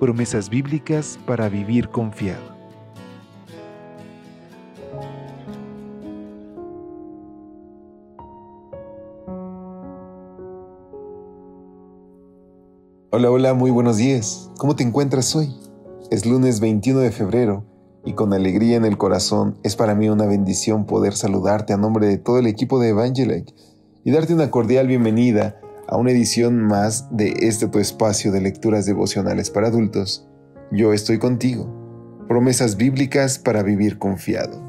Promesas bíblicas para vivir confiado. Hola, hola, muy buenos días. ¿Cómo te encuentras hoy? Es lunes 21 de febrero y con alegría en el corazón es para mí una bendición poder saludarte a nombre de todo el equipo de Evangelike y darte una cordial bienvenida a una edición más de este tu espacio de lecturas devocionales para adultos. Yo estoy contigo. Promesas bíblicas para vivir confiado.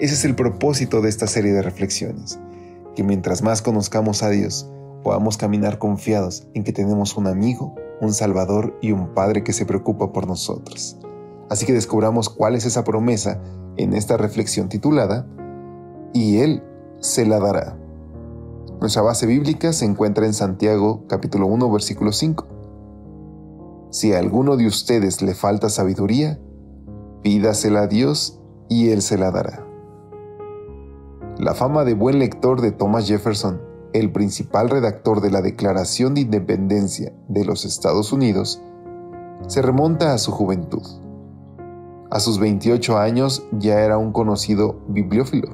Ese es el propósito de esta serie de reflexiones, que mientras más conozcamos a Dios, podamos caminar confiados en que tenemos un amigo, un Salvador y un Padre que se preocupa por nosotros. Así que descubramos cuál es esa promesa en esta reflexión titulada Y Él se la dará. Nuestra base bíblica se encuentra en Santiago capítulo 1 versículo 5. Si a alguno de ustedes le falta sabiduría, pídasela a Dios y Él se la dará. La fama de buen lector de Thomas Jefferson el principal redactor de la Declaración de Independencia de los Estados Unidos, se remonta a su juventud. A sus 28 años ya era un conocido bibliófilo.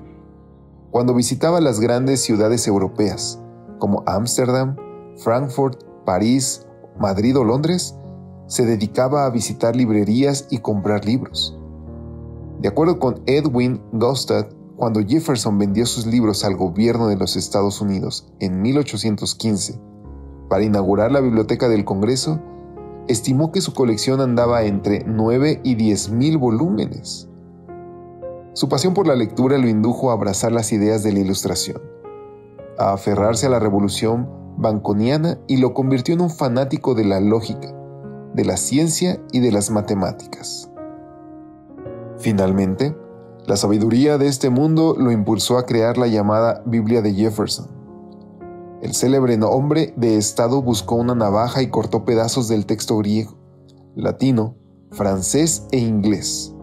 Cuando visitaba las grandes ciudades europeas, como Ámsterdam, Frankfurt, París, Madrid o Londres, se dedicaba a visitar librerías y comprar libros. De acuerdo con Edwin Gostad, cuando Jefferson vendió sus libros al gobierno de los Estados Unidos en 1815 para inaugurar la Biblioteca del Congreso, estimó que su colección andaba entre 9 y 10 mil volúmenes. Su pasión por la lectura lo indujo a abrazar las ideas de la Ilustración, a aferrarse a la revolución banconiana y lo convirtió en un fanático de la lógica, de la ciencia y de las matemáticas. Finalmente, la sabiduría de este mundo lo impulsó a crear la llamada Biblia de Jefferson. El célebre hombre de Estado buscó una navaja y cortó pedazos del texto griego, latino, francés e inglés.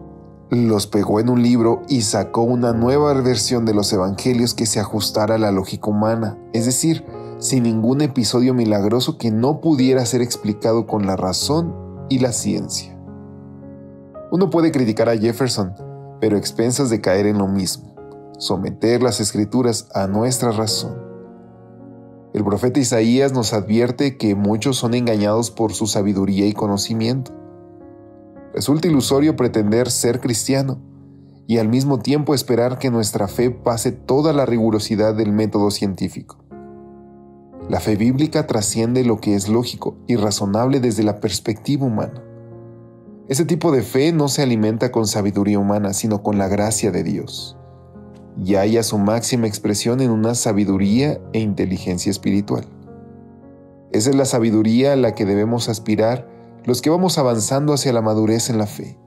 Los pegó en un libro y sacó una nueva versión de los evangelios que se ajustara a la lógica humana, es decir, sin ningún episodio milagroso que no pudiera ser explicado con la razón y la ciencia. Uno puede criticar a Jefferson, pero expensas de caer en lo mismo, someter las escrituras a nuestra razón. El profeta Isaías nos advierte que muchos son engañados por su sabiduría y conocimiento. Resulta ilusorio pretender ser cristiano y al mismo tiempo esperar que nuestra fe pase toda la rigurosidad del método científico. La fe bíblica trasciende lo que es lógico y razonable desde la perspectiva humana. Ese tipo de fe no se alimenta con sabiduría humana, sino con la gracia de Dios. Y haya su máxima expresión en una sabiduría e inteligencia espiritual. Esa es la sabiduría a la que debemos aspirar los que vamos avanzando hacia la madurez en la fe.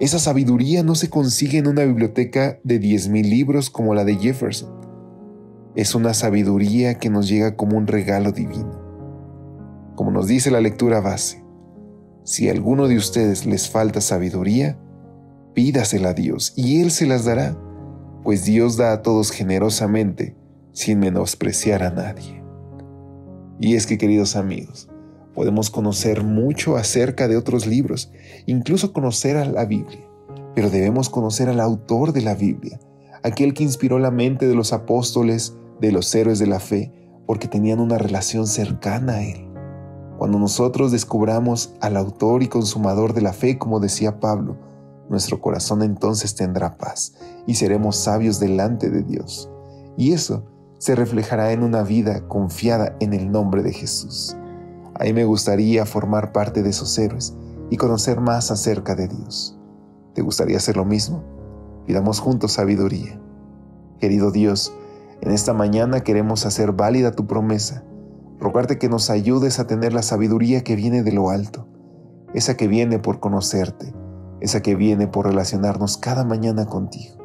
Esa sabiduría no se consigue en una biblioteca de 10.000 libros como la de Jefferson. Es una sabiduría que nos llega como un regalo divino. Como nos dice la lectura base, si a alguno de ustedes les falta sabiduría, pídasela a Dios y Él se las dará, pues Dios da a todos generosamente, sin menospreciar a nadie. Y es que, queridos amigos, podemos conocer mucho acerca de otros libros, incluso conocer a la Biblia, pero debemos conocer al autor de la Biblia, aquel que inspiró la mente de los apóstoles, de los héroes de la fe, porque tenían una relación cercana a Él. Cuando nosotros descubramos al autor y consumador de la fe, como decía Pablo, nuestro corazón entonces tendrá paz y seremos sabios delante de Dios. Y eso se reflejará en una vida confiada en el nombre de Jesús. A mí me gustaría formar parte de esos héroes y conocer más acerca de Dios. ¿Te gustaría hacer lo mismo? Pidamos juntos sabiduría. Querido Dios, en esta mañana queremos hacer válida tu promesa rogarte que nos ayudes a tener la sabiduría que viene de lo alto, esa que viene por conocerte, esa que viene por relacionarnos cada mañana contigo.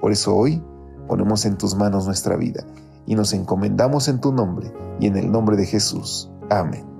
Por eso hoy ponemos en tus manos nuestra vida y nos encomendamos en tu nombre y en el nombre de Jesús. Amén.